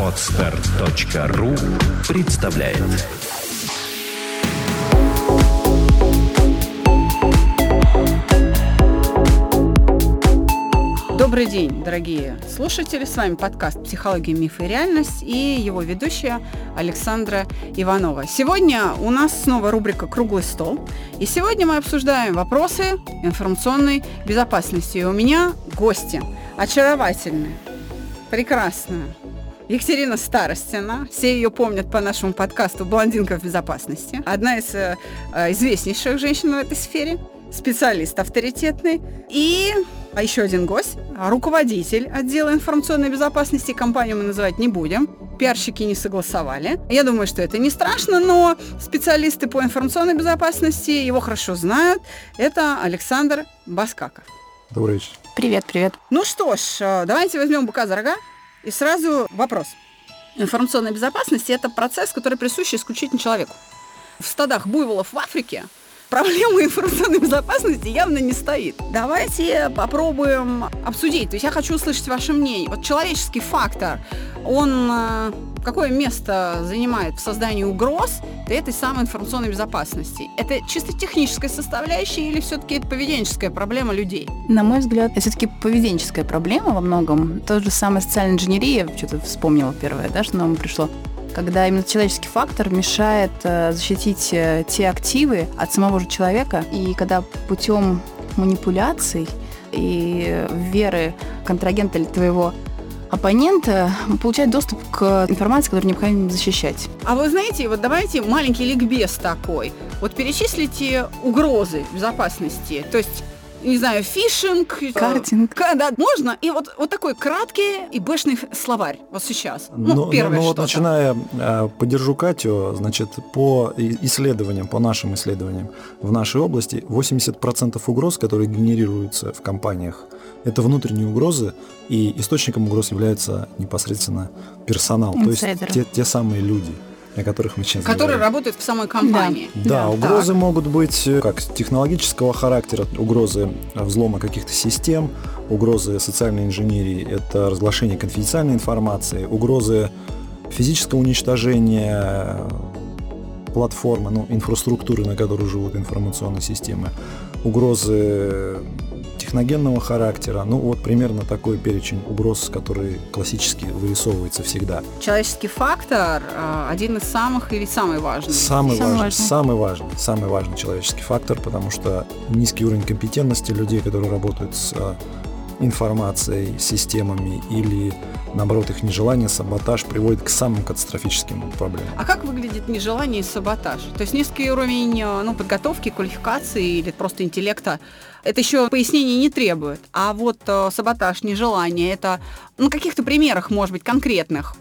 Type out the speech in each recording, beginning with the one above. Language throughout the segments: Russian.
Отстар.ру представляет Добрый день, дорогие слушатели. С вами подкаст «Психология, миф и реальность» и его ведущая Александра Иванова. Сегодня у нас снова рубрика «Круглый стол». И сегодня мы обсуждаем вопросы информационной безопасности. И у меня гости очаровательные, прекрасная, Екатерина Старостина. Все ее помнят по нашему подкасту «Блондинка в безопасности». Одна из э, известнейших женщин в этой сфере, специалист авторитетный. И а еще один гость, руководитель отдела информационной безопасности. Компанию мы называть не будем. Пиарщики не согласовали. Я думаю, что это не страшно, но специалисты по информационной безопасности его хорошо знают. Это Александр Баскаков. Добрый вечер. Привет, привет. Ну что ж, э, давайте возьмем быка за рога. И сразу вопрос. Информационная безопасность – это процесс, который присущ исключительно человеку. В стадах буйволов в Африке проблема информационной безопасности явно не стоит. Давайте попробуем обсудить. То есть я хочу услышать ваше мнение. Вот человеческий фактор, он э, какое место занимает в создании угроз этой самой информационной безопасности? Это чисто техническая составляющая или все-таки это поведенческая проблема людей? На мой взгляд, это все-таки поведенческая проблема во многом. Тот же самый социальная инженерия, что-то вспомнила первое, да, что нам пришло когда именно человеческий фактор мешает э, защитить э, те активы от самого же человека, и когда путем манипуляций и веры контрагента или твоего оппонента получает доступ к информации, которую необходимо защищать. А вы знаете, вот давайте маленький ликбез такой. Вот перечислите угрозы безопасности. То есть не знаю, фишинг, э, картинг. Да, можно. И вот, вот такой краткий и бэшный словарь вот сейчас. Ну, ну первое ну, ну вот начиная, э, поддержу Катю, значит, по исследованиям, по нашим исследованиям в нашей области 80% угроз, которые генерируются в компаниях, это внутренние угрозы, и источником угроз является непосредственно персонал, Инсайдеры. то есть те, те самые люди о которых мы сейчас Которые говорим. работают в самой компании. Да, да, да. угрозы так. могут быть э, как технологического характера, угрозы взлома каких-то систем, угрозы социальной инженерии, это разглашение конфиденциальной информации, угрозы физического уничтожения платформы, ну, инфраструктуры, на которой живут информационные системы, угрозы техногенного характера. Ну, вот примерно такой перечень угроз, который классически вырисовывается всегда. Человеческий фактор э, один из самых или самый важный? Самый, самый важный, важный. Самый важный, самый важный человеческий фактор, потому что низкий уровень компетентности людей, которые работают с э, информацией, системами или наоборот их нежелание, саботаж приводит к самым катастрофическим проблемам. А как выглядит нежелание и саботаж? То есть низкий уровень э, ну, подготовки, квалификации или просто интеллекта это еще пояснений не требует. А вот э, саботаж, нежелание, это на каких-то примерах, может быть, конкретных.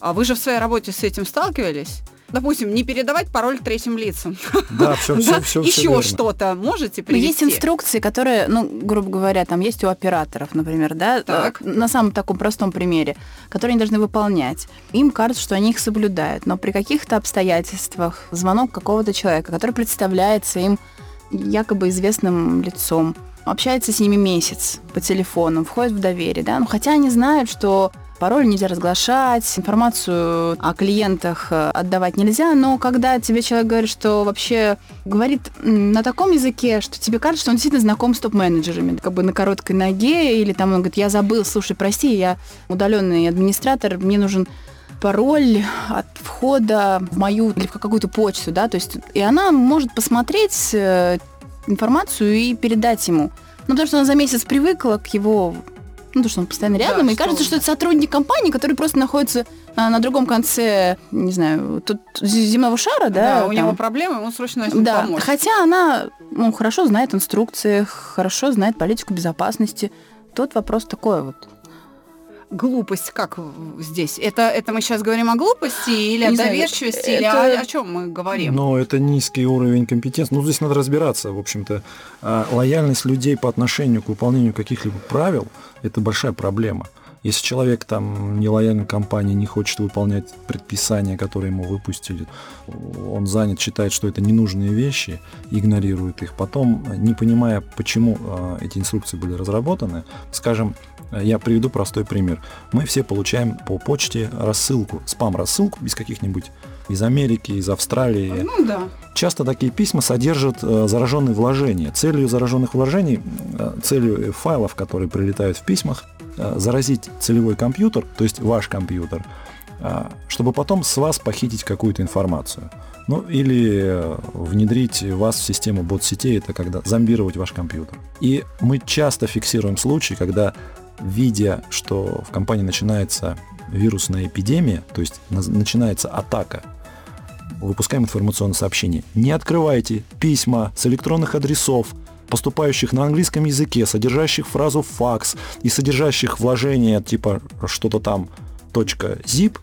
А вы же в своей работе с этим сталкивались? Допустим, не передавать пароль третьим лицам. Да, все, все, все. Еще что-то можете привести? Есть инструкции, которые, ну, грубо говоря, там есть у операторов, например, да, так. на самом таком простом примере, которые они должны выполнять. Им кажется, что они их соблюдают, но при каких-то обстоятельствах звонок какого-то человека, который представляется им якобы известным лицом, общается с ними месяц по телефону, входит в доверие, да, ну, хотя они знают, что пароль нельзя разглашать, информацию о клиентах э, отдавать нельзя, но когда тебе человек говорит, что вообще говорит на таком языке, что тебе кажется, что он действительно знаком с топ-менеджерами, как бы на короткой ноге, или там он говорит, я забыл, слушай, прости, я удаленный администратор, мне нужен пароль от входа в мою или в какую-то почту, да, то есть и она может посмотреть э, информацию и передать ему. Ну, потому что она за месяц привыкла к его ну, то, что он постоянно рядом, да, и кажется, он... что это сотрудник компании, который просто находится а, на другом конце, не знаю, тут земного шара, да? Да, у там. него проблемы, ему срочно нужно да. помочь. Хотя она ну, хорошо знает инструкции, хорошо знает политику безопасности. Тот вопрос такой вот глупость как здесь? Это, это мы сейчас говорим о глупости или Не о доверчивости, знаю, или это... о, о чем мы говорим? Ну, это низкий уровень компетенции. Ну, здесь надо разбираться, в общем-то. А, лояльность людей по отношению к выполнению каких-либо правил – это большая проблема. Если человек там не лояльный компании, не хочет выполнять предписания, которые ему выпустили, он занят, считает, что это ненужные вещи, игнорирует их. Потом, не понимая, почему э, эти инструкции были разработаны, скажем, Я приведу простой пример. Мы все получаем по почте рассылку, спам-рассылку из каких-нибудь из Америки, из Австралии. Ну да. Часто такие письма содержат э, зараженные вложения. Целью зараженных вложений, э, целью файлов, которые прилетают в письмах, э, заразить целевой компьютер, то есть ваш компьютер, э, чтобы потом с вас похитить какую-то информацию. Ну или э, внедрить вас в систему бот-сетей, это когда зомбировать ваш компьютер. И мы часто фиксируем случаи, когда, видя, что в компании начинается вирусная эпидемия, то есть начинается атака выпускаем информационное сообщение. Не открывайте письма с электронных адресов, поступающих на английском языке, содержащих фразу факс и содержащих вложение типа что-то там .zip,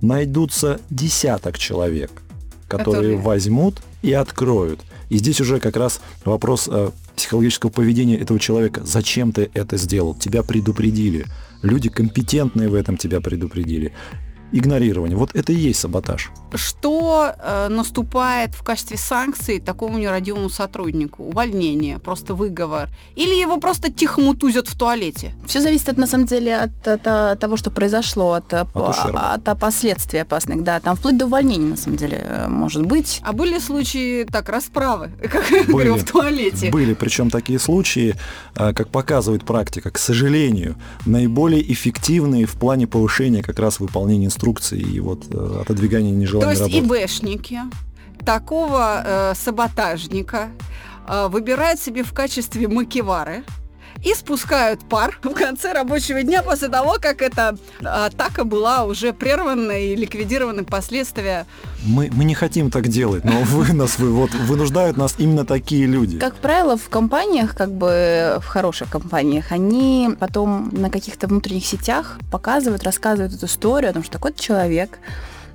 найдутся десяток человек, которые, которые возьмут и откроют. И здесь уже как раз вопрос э, психологического поведения этого человека. Зачем ты это сделал? Тебя предупредили. Люди компетентные в этом тебя предупредили игнорирование. Вот это и есть саботаж. Что э, наступает в качестве санкции такому нерадивому сотруднику? Увольнение, просто выговор? Или его просто тихо мутузят в туалете? Все зависит, от, на самом деле, от, от, от того, что произошло, от, от, от, от последствий опасных. Да, там вплоть до увольнения, на самом деле, э, может быть. А были случаи, так, расправы, как были, говорю, в туалете? Были, причем такие случаи, э, как показывает практика, к сожалению, наиболее эффективные в плане повышения как раз выполнения инструкций и вот э, отодвигания нежеланной То есть работы. ИБшники такого э, саботажника э, выбирают себе в качестве макевары и спускают пар в конце рабочего дня после того, как эта атака была уже прервана и ликвидированы последствия. Мы, мы не хотим так делать, но вы нас вы, вот, вынуждают нас именно такие люди. Как правило, в компаниях, как бы в хороших компаниях, они потом на каких-то внутренних сетях показывают, рассказывают эту историю о том, что такой-то человек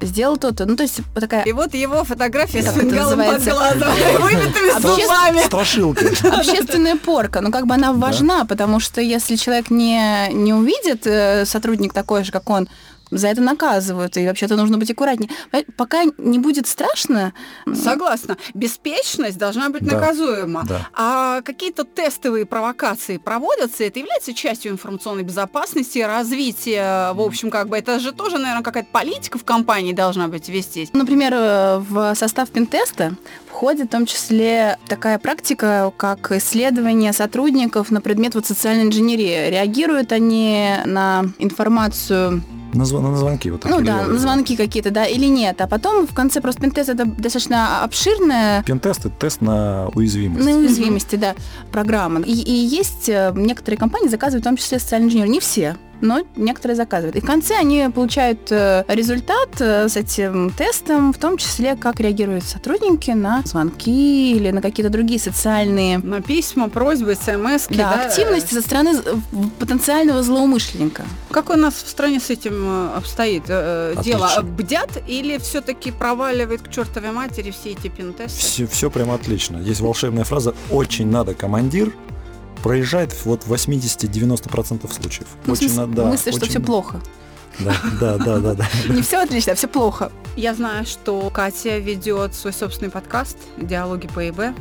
сделал то-то. Ну, то есть такая... И вот его фотография с фингалом под глазом, выбитыми зубами. Страшилка. Общественная порка. Ну, как бы она важна, потому что если человек не, не увидит, э, сотрудник такой же, как он, за это наказывают, и вообще-то нужно быть аккуратнее. Пока не будет страшно... Согласна. Беспечность должна быть да. наказуема. Да. А какие-то тестовые провокации проводятся, это является частью информационной безопасности, развития, в общем, как бы, это же тоже, наверное, какая-то политика в компании должна быть вестись. Например, э, в состав пентеста входит в том числе такая практика, как исследование сотрудников на предмет вот социальной инженерии. Реагируют они на информацию на, зв- на звонки вот такие. Ну да, на звонки какие-то, да, или нет. А потом в конце просто пентест это достаточно обширная... Пентест это тест на уязвимость. На уязвимости, да, программа. И, и есть э, некоторые компании заказывают в том числе социальный инженер. Не все, но некоторые заказывают. И в конце они получают э, результат э, с этим тестом, в том числе, как реагируют сотрудники на звонки или на какие-то другие социальные... На письма, просьбы, смс да, да, активности со стороны потенциального злоумышленника. Как у нас в стране с этим э, обстоит Отлично. дело? Бдят или все-таки проваливает к чертовой матери все эти пентесты? Все, все прям отлично. Есть волшебная фраза «очень надо командир», проезжает вот 80-90% случаев. Ну, очень, смысл, да, мысль, очень... что все плохо. Да, да, да, да, да. Не все отлично, а все плохо. Я знаю, что Катя ведет свой собственный подкаст «Диалоги по ИБ».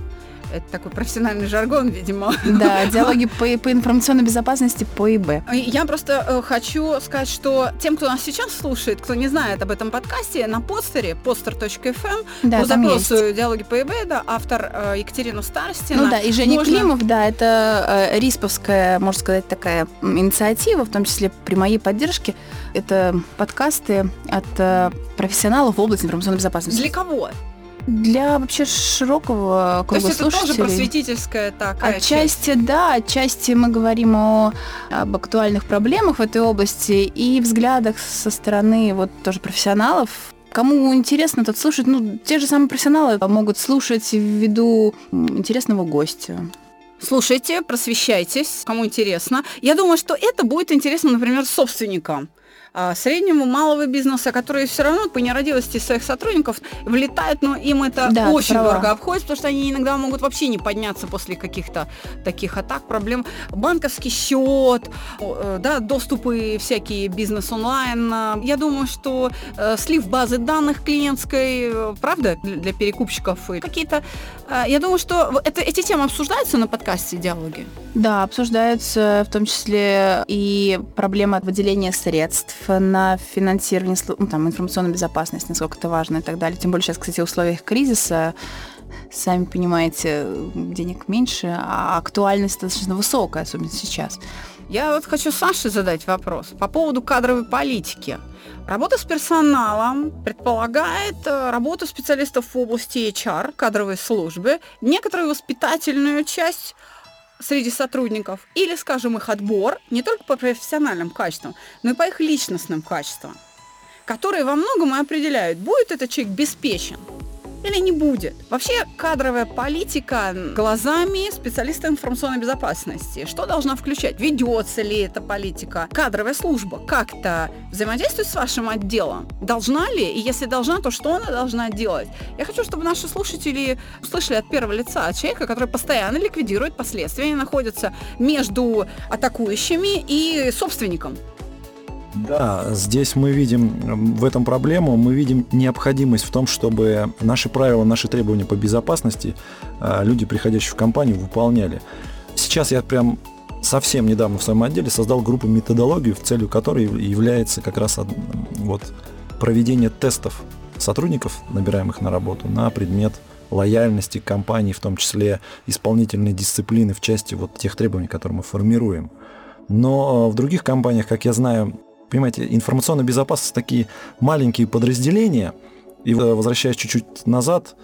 Это такой профессиональный жаргон, видимо. Да, диалоги по, по информационной безопасности по ИБ. Я просто э, хочу сказать, что тем, кто нас сейчас слушает, кто не знает об этом подкасте, на постере poster.fm эм, да, по запросу есть. диалоги по ИБ, да, автор э, Екатерина Старостина. Ну да, и Женя можно... Климов, да, это э, рисповская, можно сказать, такая инициатива, в том числе при моей поддержке. Это подкасты от профессионалов в области информационной безопасности. Для кого? Для вообще широкого круга То есть это тоже просветительская такая Отчасти часть. да, отчасти мы говорим о, об актуальных проблемах в этой области и взглядах со стороны вот тоже профессионалов, Кому интересно, тот слушает. Ну, те же самые профессионалы могут слушать ввиду интересного гостя. Слушайте, просвещайтесь, кому интересно. Я думаю, что это будет интересно, например, собственникам среднему малого бизнеса, которые все равно по нерадивости своих сотрудников влетают, но им это да, очень права. дорого обходится, потому что они иногда могут вообще не подняться после каких-то таких атак, проблем. Банковский счет, э, да, доступы всякие бизнес онлайн. Я думаю, что э, слив базы данных клиентской, э, правда, для перекупщиков и какие-то... Я думаю, что это, эти темы обсуждаются на подкасте «Диалоги». Да, обсуждаются в том числе и проблема выделения средств на финансирование ну, там, информационной безопасности, насколько это важно и так далее. Тем более сейчас, кстати, в условиях кризиса сами понимаете, денег меньше, а актуальность достаточно высокая, особенно сейчас. Я вот хочу Саше задать вопрос по поводу кадровой политики. Работа с персоналом предполагает э, работу специалистов в области HR, кадровой службы, некоторую воспитательную часть среди сотрудников или, скажем, их отбор не только по профессиональным качествам, но и по их личностным качествам, которые во многом и определяют, будет этот человек беспечен или не будет. Вообще кадровая политика глазами специалиста информационной безопасности. Что должна включать? Ведется ли эта политика? Кадровая служба как-то взаимодействует с вашим отделом? Должна ли? И если должна, то что она должна делать? Я хочу, чтобы наши слушатели услышали от первого лица, от человека, который постоянно ликвидирует последствия, они находятся между атакующими и собственником. Да, здесь мы видим в этом проблему, мы видим необходимость в том, чтобы наши правила, наши требования по безопасности а, люди, приходящие в компанию, выполняли. Сейчас я прям совсем недавно в своем отделе создал группу методологию, в целью которой является как раз вот, проведение тестов сотрудников, набираемых на работу, на предмет лояльности компании, в том числе исполнительной дисциплины в части вот тех требований, которые мы формируем. Но в других компаниях, как я знаю, Понимаете, информационная безопасность такие маленькие подразделения. И возвращаясь чуть-чуть назад,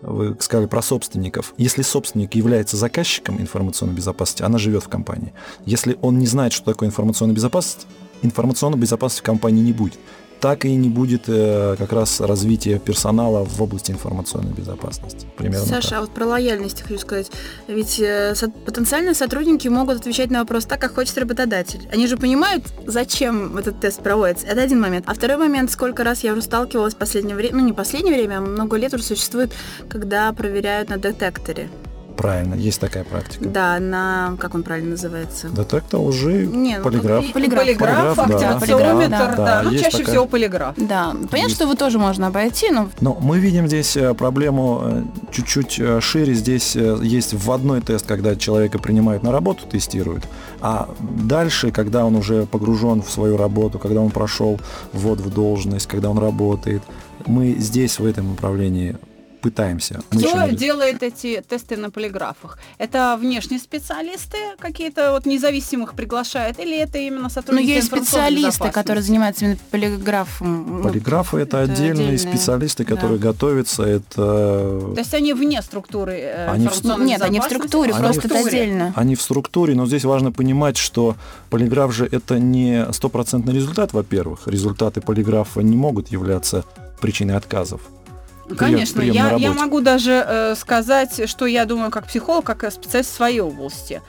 вы сказали про собственников. Если собственник является заказчиком информационной безопасности, она живет в компании. Если он не знает, что такое информационная безопасность, информационной безопасности в компании не будет так и не будет э, как раз развития персонала в области информационной безопасности. Примерно Саша, так. а вот про лояльность хочу сказать. Ведь э, со- потенциальные сотрудники могут отвечать на вопрос так, как хочет работодатель. Они же понимают, зачем этот тест проводится. Это один момент. А второй момент, сколько раз я уже сталкивалась в последнее время, ну не последнее время, а много лет уже существует, когда проверяют на детекторе. Правильно, есть такая практика. Да, на, как он правильно называется? Детектор лжи, Нет, ну, полиграф. Полиграф, полиграф, полиграф актиометр, да, да, да, ну чаще такая... всего полиграф. Да, понятно, есть. что его тоже можно обойти, но... Но мы видим здесь э, проблему э, чуть-чуть э, шире. Здесь есть вводной тест, когда человека принимают на работу, тестируют, а дальше, когда он уже погружен в свою работу, когда он прошел ввод в должность, когда он работает, мы здесь в этом направлении пытаемся. Мы Кто делает эти тесты на полиграфах? Это внешние специалисты какие-то вот независимых приглашают, или это именно сотрудники? Ну, есть специалисты, которые занимаются именно полиграфом. Ну, Полиграфы это, это отдельные, отдельные специалисты, которые да. готовятся. Это... То есть они вне структуры э, они в... Нет, они в структуре, они просто в... это отдельно. Они в структуре, но здесь важно понимать, что полиграф же это не стопроцентный результат, во-первых. Результаты полиграфа не могут являться причиной отказов. Конечно, прием я, я могу даже э, сказать, что я думаю как психолог, как специалист в своей области.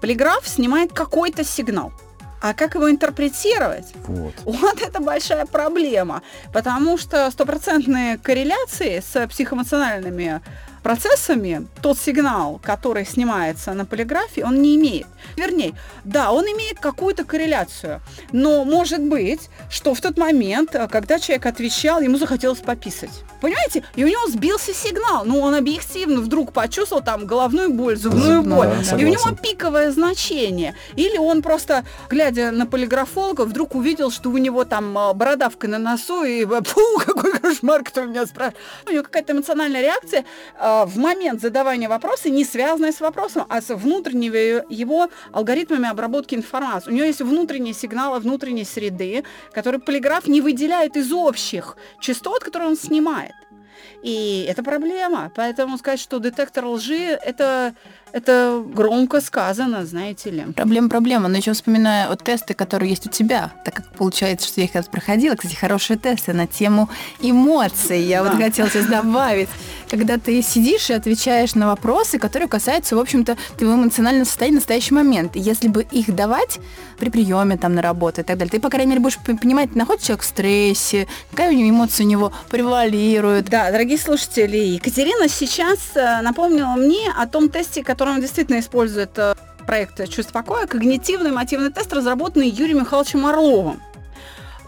Полиграф снимает какой-то сигнал. А как его интерпретировать? Вот. вот это большая проблема, потому что стопроцентные корреляции с психоэмоциональными процессами тот сигнал, который снимается на полиграфе, он не имеет. Вернее, да, он имеет какую-то корреляцию, но может быть, что в тот момент, э, когда человек отвечал, ему захотелось пописать. Понимаете? И у него сбился сигнал. Ну, он объективно вдруг почувствовал там головную боль, зубную боль. Да, и у него пиковое значение. Или он просто, глядя на полиграфолога, вдруг увидел, что у него там э, бородавка на носу, и фу, какой кошмар, кто меня спрашивает. У него какая-то эмоциональная реакция, в момент задавания вопроса, не связанная с вопросом, а с внутренними его алгоритмами обработки информации. У него есть внутренние сигналы внутренней среды, которые полиграф не выделяет из общих частот, которые он снимает. И это проблема. Поэтому сказать, что детектор лжи, это это громко сказано, знаете ли. Проблема, проблема. Но еще вспоминаю вот тесты, которые есть у тебя, так как получается, что я их когда проходила. Кстати, хорошие тесты на тему эмоций. Я да. вот хотела сейчас добавить. Когда ты сидишь и отвечаешь на вопросы, которые касаются, в общем-то, твоего эмоционального состояния в настоящий момент. И если бы их давать при приеме там на работу и так далее, ты, по крайней мере, будешь понимать, находится человек в стрессе, какая у него эмоция у него превалирует. Да, дорогие слушатели, Екатерина сейчас э, напомнила мне о том тесте, который котором действительно использует э, проект «Чувство покоя», когнитивный мотивный тест, разработанный Юрием Михайловичем Орловым.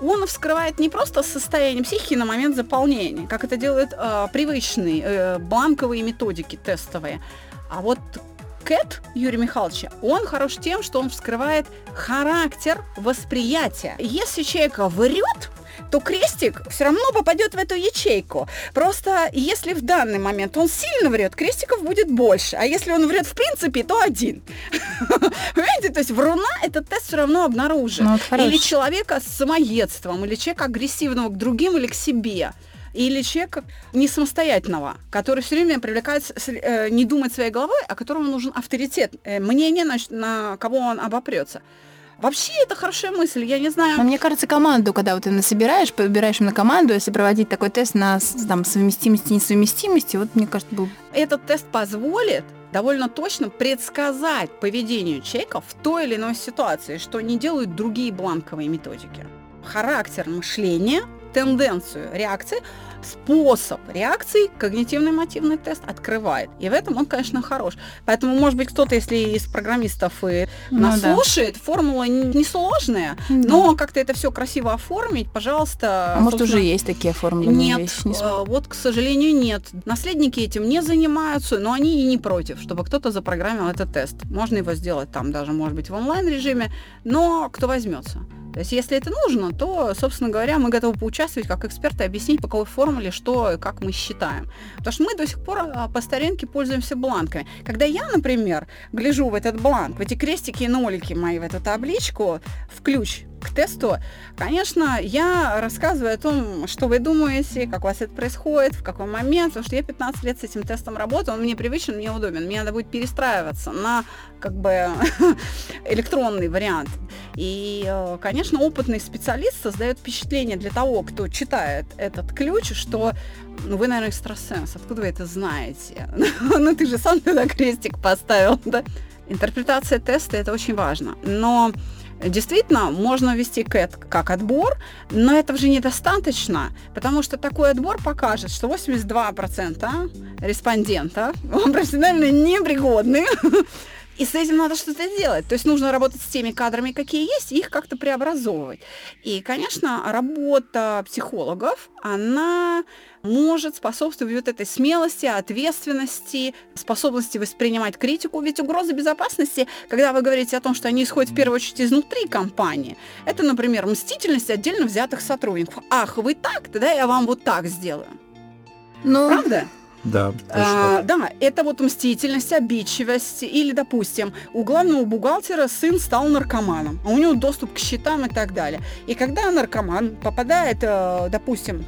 Он вскрывает не просто состояние психики на момент заполнения, как это делают э, привычные э, бланковые методики тестовые, а вот Кэт Юрия Михайловича, он хорош тем, что он вскрывает характер восприятия. Если человек врет, то крестик все равно попадет в эту ячейку. Просто если в данный момент он сильно врет, крестиков будет больше. А если он врет в принципе, то один. Понимаете, то есть вруна этот тест все равно обнаружит. Ну, или человека с самоедством, или человека агрессивного к другим или к себе или человека не самостоятельного, который все время привлекает, э, не думать своей головой, а которому нужен авторитет, э, мнение, на, на кого он обопрется. Вообще это хорошая мысль, я не знаю. Но мне кажется, команду, когда вот ты насобираешь, подбираешь на команду, если проводить такой тест на там, совместимости и несовместимости, вот мне кажется, был... Этот тест позволит довольно точно предсказать поведение человека в той или иной ситуации, что не делают другие бланковые методики. Характер мышления, тенденцию реакции – способ реакции когнитивный мотивный тест открывает. И в этом он, конечно, хорош. Поэтому, может быть, кто-то, если из программистов и ну, нас да. слушает, формула несложная, да. но как-то это все красиво оформить, пожалуйста. А может, уже есть такие формулы? Нет, вещи, не э, вот, к сожалению, нет. Наследники этим не занимаются, но они и не против, чтобы кто-то запрограммил этот тест. Можно его сделать там даже, может быть, в онлайн-режиме, но кто возьмется? То есть, если это нужно, то, собственно говоря, мы готовы поучаствовать как эксперты, объяснить, по какой формуле, что и как мы считаем. Потому что мы до сих пор а, по старинке пользуемся бланками. Когда я, например, гляжу в этот бланк, в эти крестики и нолики мои, в эту табличку, в ключ к тесту, конечно, я рассказываю о том, что вы думаете, как у вас это происходит, в какой момент, потому что я 15 лет с этим тестом работаю, он мне привычен, мне удобен, мне надо будет перестраиваться на как бы электронный вариант. И, э, конечно, опытный специалист создает впечатление для того, кто читает этот ключ, что ну, вы, наверное, экстрасенс, откуда вы это знаете? ну, ты же сам туда крестик поставил, да? Интерпретация теста – это очень важно. Но Действительно, можно ввести КЭТ как отбор, но этого же недостаточно, потому что такой отбор покажет, что 82% респондентов профессионально непригодны, и с этим надо что-то делать. То есть нужно работать с теми кадрами, какие есть, и их как-то преобразовывать. И, конечно, работа психологов, она может способствовать вот этой смелости, ответственности, способности воспринимать критику. Ведь угроза безопасности, когда вы говорите о том, что они исходят в первую очередь изнутри компании, это, например, мстительность отдельно взятых сотрудников. Ах, вы так, тогда я вам вот так сделаю. Ну, Правда? Да. А, да, это вот мстительность, обидчивость. Или, допустим, у главного бухгалтера сын стал наркоманом, а у него доступ к счетам и так далее. И когда наркоман попадает, э, допустим,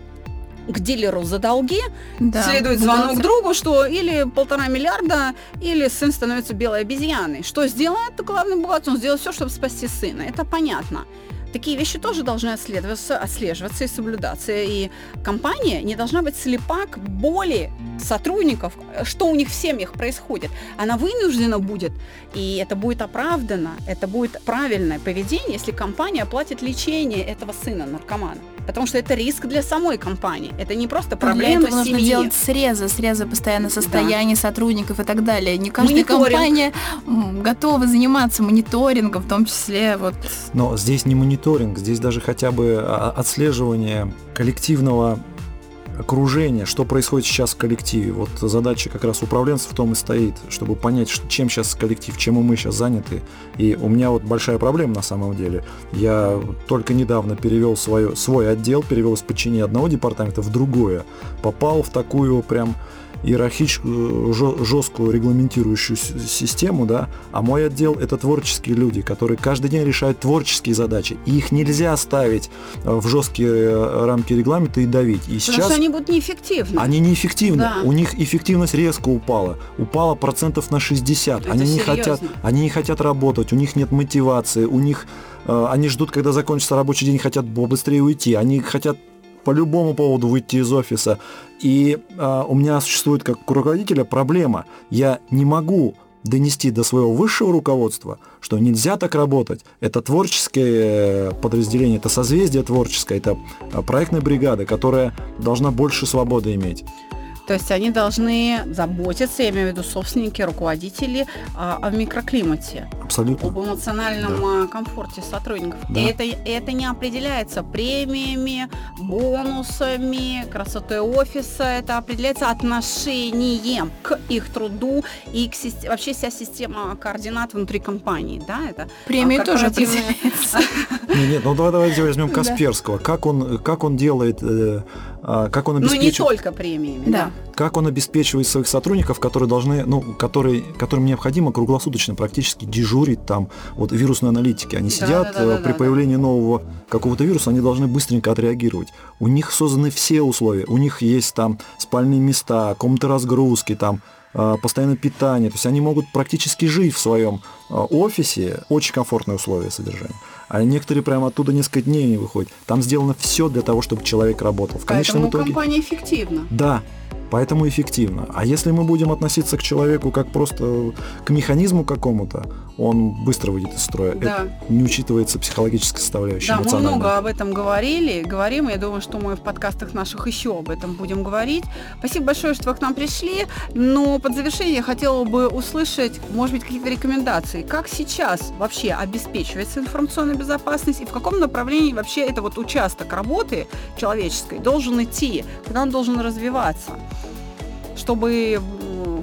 к дилеру за долги, да. следует звонок другу, что или полтора миллиарда, или сын становится белой обезьяной. Что сделает главный бухгалтер? Он сделает все, чтобы спасти сына. Это понятно. Такие вещи тоже должны отслеживаться, отслеживаться и соблюдаться. И компания не должна быть слепа к боли сотрудников, что у них в семьях происходит. Она вынуждена будет, и это будет оправдано, это будет правильное поведение, если компания оплатит лечение этого сына наркомана. Потому что это риск для самой компании. Это не просто проблема для этого семьи. нужно делать срезы, срезы постоянно состояния да. сотрудников и так далее. Не каждая Мониторинг. компания готова заниматься мониторингом, в том числе вот. Но здесь не мониторинг, здесь даже хотя бы а, отслеживание коллективного окружение, что происходит сейчас в коллективе. Вот задача как раз управленцев в том и стоит, чтобы понять, чем сейчас коллектив, чем мы сейчас заняты. И у меня вот большая проблема на самом деле. Я только недавно перевел свое, свой отдел, перевел из подчинения одного департамента в другое. Попал в такую прям иерархическую, жесткую регламентирующую систему, да, а мой отдел это творческие люди, которые каждый день решают творческие задачи, и их нельзя ставить э, в жесткие э, рамки регламента и давить. И Потому сейчас, что они будут неэффективны. Они неэффективны. Да. У них эффективность резко упала. Упала процентов на 60. Это они серьезно? не хотят, они не хотят работать, у них нет мотивации, у них э, они ждут, когда закончится рабочий день, хотят быстрее уйти. Они хотят по любому поводу выйти из офиса. И э, у меня существует как у руководителя проблема. Я не могу донести до своего высшего руководства, что нельзя так работать. Это творческое подразделение, это созвездие творческое, это а, проектная бригада, которая должна больше свободы иметь. То есть они должны заботиться, я имею в виду собственники, руководители, а, о микроклимате. Абсолютно. Об эмоциональном да. комфорте сотрудников. Да. И это, это не определяется премиями, бонусами, красотой офиса. Это определяется отношением к их труду и к системе, вообще вся система координат внутри компании. Да, это Премии тоже определяется. Нет, ну давайте возьмем Касперского. Как он, как он делает э, а, как он обеспечивает... Ну, не только премиями, да. Как он обеспечивает своих сотрудников, которые должны, ну, которые, которым необходимо круглосуточно практически дежурить там, вот вирусные аналитики. Они сидят, да, да, да, при да, появлении да. нового какого-то вируса, они должны быстренько отреагировать. У них созданы все условия. У них есть там спальные места, комнаты разгрузки, там, а, постоянное питание. То есть они могут практически жить в своем а, офисе. Очень комфортные условия содержания а некоторые прямо оттуда несколько дней не выходят. Там сделано все для того, чтобы человек работал. В конечном Поэтому итоге... компания эффективна. Да, поэтому эффективно. А если мы будем относиться к человеку как просто к механизму какому-то, он быстро выйдет из строя. Да. Это не учитывается психологическая составляющая. Да, мы много об этом говорили, говорим. Я думаю, что мы в подкастах наших еще об этом будем говорить. Спасибо большое, что вы к нам пришли. Но под завершение я хотела бы услышать, может быть, какие-то рекомендации. Как сейчас вообще обеспечивается информационная безопасность и в каком направлении вообще это вот участок работы человеческой должен идти, куда он должен развиваться, чтобы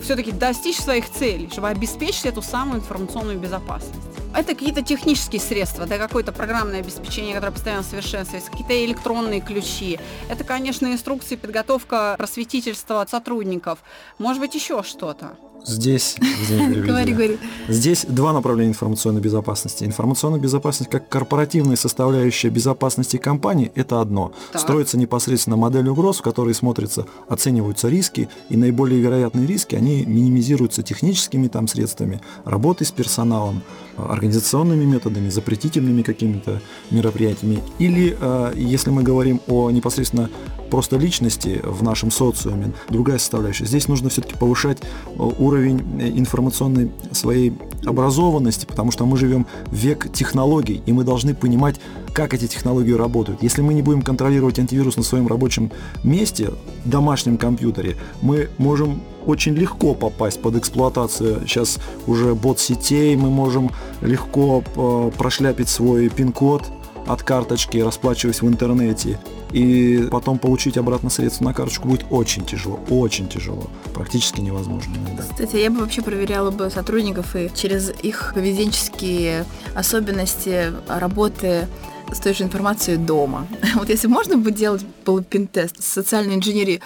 все-таки достичь своих целей, чтобы обеспечить эту самую информационную безопасность. Это какие-то технические средства, это какое-то программное обеспечение, которое постоянно совершенствуется, какие-то электронные ключи. Это, конечно, инструкции, подготовка просветительства от сотрудников. Может быть, еще что-то. Здесь, говори, говори. Здесь два направления информационной безопасности. Информационная безопасность как корпоративная составляющая безопасности компании – это одно. Так. Строится непосредственно модель угроз, в которой смотрятся, оцениваются риски, и наиболее вероятные риски, они минимизируются техническими там средствами, работой с персоналом, организационными методами, запретительными какими-то мероприятиями. Или, э, если мы говорим о непосредственно просто личности в нашем социуме, другая составляющая. Здесь нужно все-таки повышать э, уровень информационной своей образованности, потому что мы живем век технологий, и мы должны понимать, как эти технологии работают. Если мы не будем контролировать антивирус на своем рабочем месте, домашнем компьютере, мы можем очень легко попасть под эксплуатацию сейчас уже бот-сетей, мы можем легко э, прошляпить свой пин-код от карточки, расплачиваясь в интернете, и потом получить обратно средства на карточку будет очень тяжело, очень тяжело, практически невозможно иногда. Кстати, я бы вообще проверяла бы сотрудников и через их поведенческие особенности работы с той же информацией дома. Вот если можно бы делать был пин-тест социальной инженерии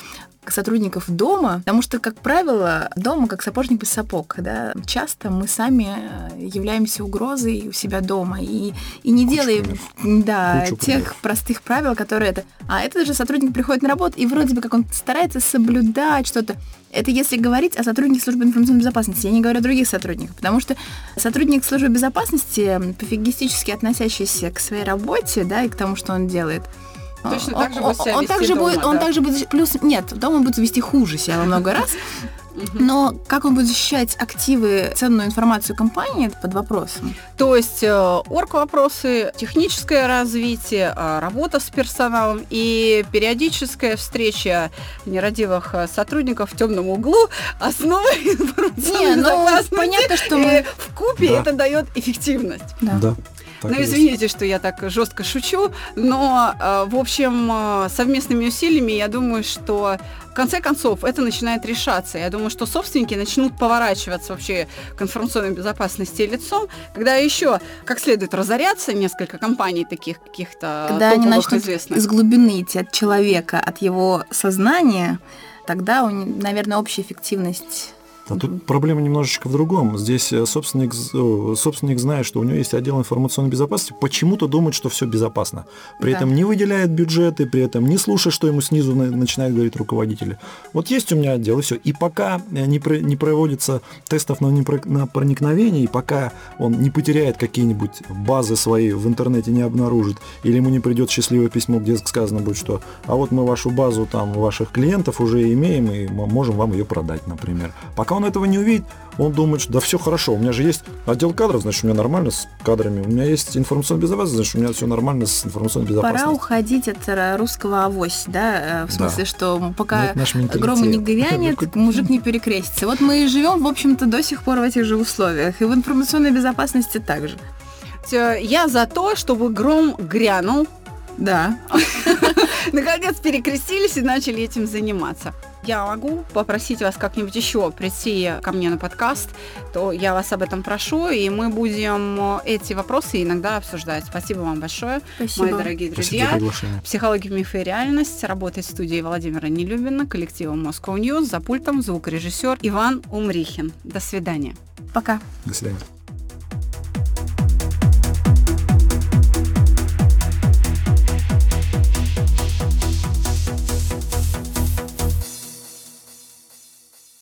сотрудников дома, потому что, как правило, дома как сапожник без сапог, да, часто мы сами э, являемся угрозой у себя дома и, и не Кучу, делаем да, тех примеров. простых правил, которые это... А этот же сотрудник приходит на работу, и вроде бы как он старается соблюдать что-то. Это если говорить о сотрудниках службы информационной безопасности. Я не говорю о других сотрудниках, потому что сотрудник службы безопасности, пофигистически относящийся к своей работе, да, и к тому, что он делает, Точно так же будет себя он также дома, будет, да? Он также будет, плюс, нет, дома он будет вести хуже себя во много раз. Но как он будет защищать активы, ценную информацию компании, под вопросом. То есть э, орг-вопросы, техническое развитие, э, работа с персоналом и периодическая встреча нерадивых э, сотрудников в темном углу основа информационной Не, ну, понятно, что мы... в купе да. это дает эффективность. Да. да. Так ну, извините, что я так жестко шучу, но, э, в общем, э, совместными усилиями я думаю, что в конце концов это начинает решаться. Я думаю, что собственники начнут поворачиваться вообще к информационной безопасности лицом, когда еще как следует разоряться несколько компаний таких каких-то Когда они начнут известных. из глубины идти от человека, от его сознания, тогда, наверное, общая эффективность А тут проблема немножечко в другом. Здесь э, собственник, собственник знает, что у него есть отдел информационной безопасности, почему-то думает, что все безопасно. При да. этом не выделяет бюджеты, при этом не слушает, что ему снизу начинают говорить руководители. Вот есть у меня отдел, и все. И пока не, про, не проводится тестов на, на проникновение, и пока он не потеряет какие-нибудь базы свои в интернете, не обнаружит, или ему не придет счастливое письмо, где сказано будет, что а вот мы вашу базу там ваших клиентов уже имеем, и мы можем вам ее продать, например. Пока Пока он этого не увидит, он думает, что да все хорошо, у меня же есть отдел кадров, значит, у меня нормально с кадрами, у меня есть информационная безопасность, значит, у меня все нормально с информационной безопасностью. Пора уходить от э, русского авось, да, э, в смысле, да. что пока грома не грянет, мужик не перекрестится. Вот мы и живем, в общем-то, до сих пор в этих же условиях, и в информационной безопасности также. Я за то, чтобы гром грянул, да. Наконец перекрестились и начали этим заниматься. Я могу попросить вас как-нибудь еще прийти ко мне на подкаст, то я вас об этом прошу, и мы будем эти вопросы иногда обсуждать. Спасибо вам большое, Спасибо. мои дорогие друзья. Психология, мифы и реальность. Работает в студии Владимира Нелюбина, коллективом Moscow News, за пультом звукорежиссер Иван Умрихин. До свидания. Пока. До свидания.